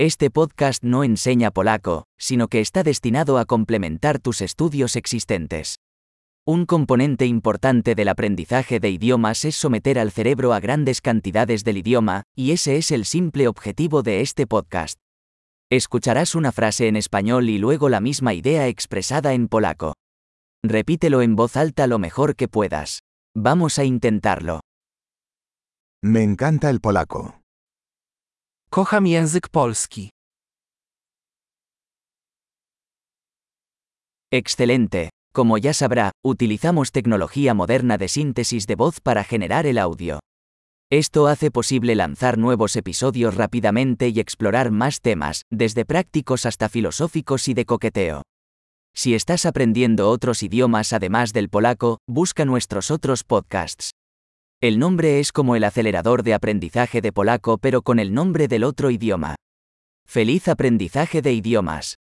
Este podcast no enseña polaco, sino que está destinado a complementar tus estudios existentes. Un componente importante del aprendizaje de idiomas es someter al cerebro a grandes cantidades del idioma, y ese es el simple objetivo de este podcast. Escucharás una frase en español y luego la misma idea expresada en polaco. Repítelo en voz alta lo mejor que puedas. Vamos a intentarlo. Me encanta el polaco. Kocham język polski. Excelente. Como ya sabrá, utilizamos tecnología moderna de síntesis de voz para generar el audio. Esto hace posible lanzar nuevos episodios rápidamente y explorar más temas, desde prácticos hasta filosóficos y de coqueteo. Si estás aprendiendo otros idiomas además del polaco, busca nuestros otros podcasts. El nombre es como el acelerador de aprendizaje de polaco pero con el nombre del otro idioma. Feliz aprendizaje de idiomas.